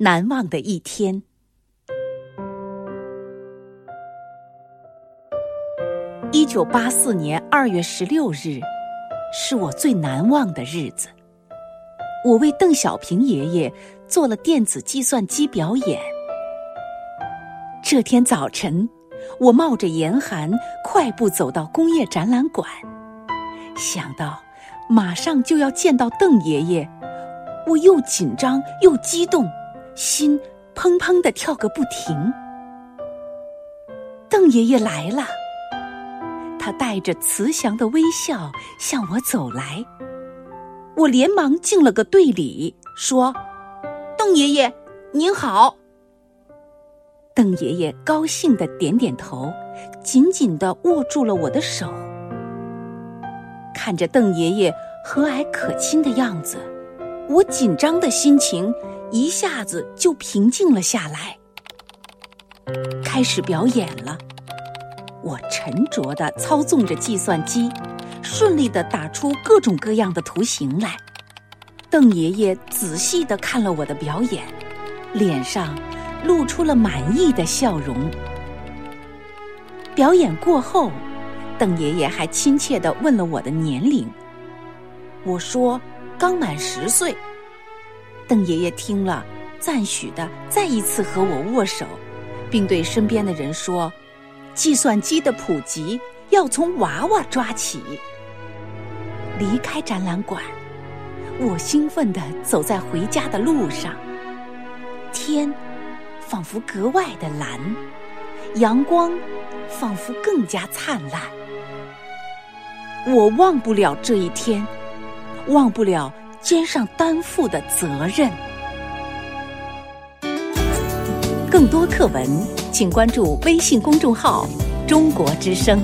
难忘的一天。一九八四年二月十六日，是我最难忘的日子。我为邓小平爷爷做了电子计算机表演。这天早晨，我冒着严寒，快步走到工业展览馆，想到马上就要见到邓爷爷，我又紧张又激动。心砰砰的跳个不停。邓爷爷来了，他带着慈祥的微笑向我走来。我连忙敬了个对礼，说：“邓爷爷您好。”邓爷爷高兴的点点头，紧紧的握住了我的手。看着邓爷爷和蔼可亲的样子，我紧张的心情。一下子就平静了下来。开始表演了，我沉着的操纵着计算机，顺利的打出各种各样的图形来。邓爷爷仔细的看了我的表演，脸上露出了满意的笑容。表演过后，邓爷爷还亲切的问了我的年龄。我说刚满十岁。邓爷爷听了，赞许的再一次和我握手，并对身边的人说：“计算机的普及要从娃娃抓起。”离开展览馆，我兴奋的走在回家的路上。天仿佛格外的蓝，阳光仿佛更加灿烂。我忘不了这一天，忘不了。肩上担负的责任。更多课文，请关注微信公众号“中国之声”。